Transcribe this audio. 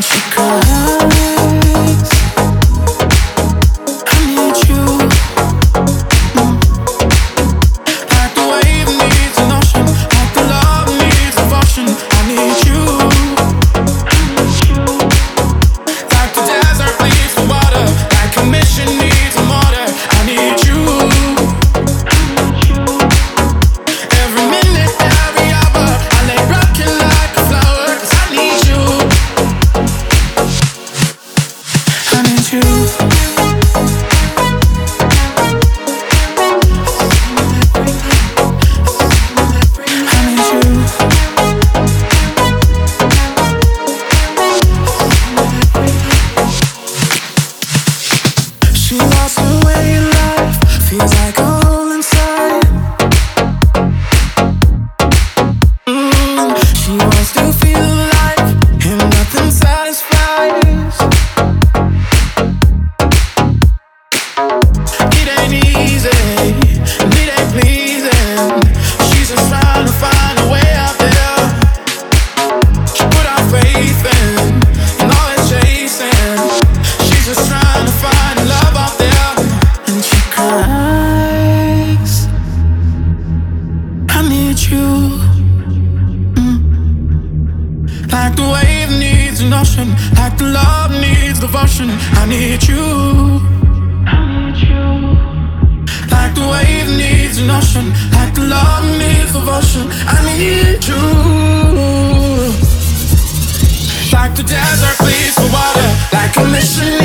she could Like the wave needs an ocean, like the love needs devotion. I need you. I need you. Like the wave needs an ocean, like the love needs devotion. I need you. Like the desert pleads for water, like a mission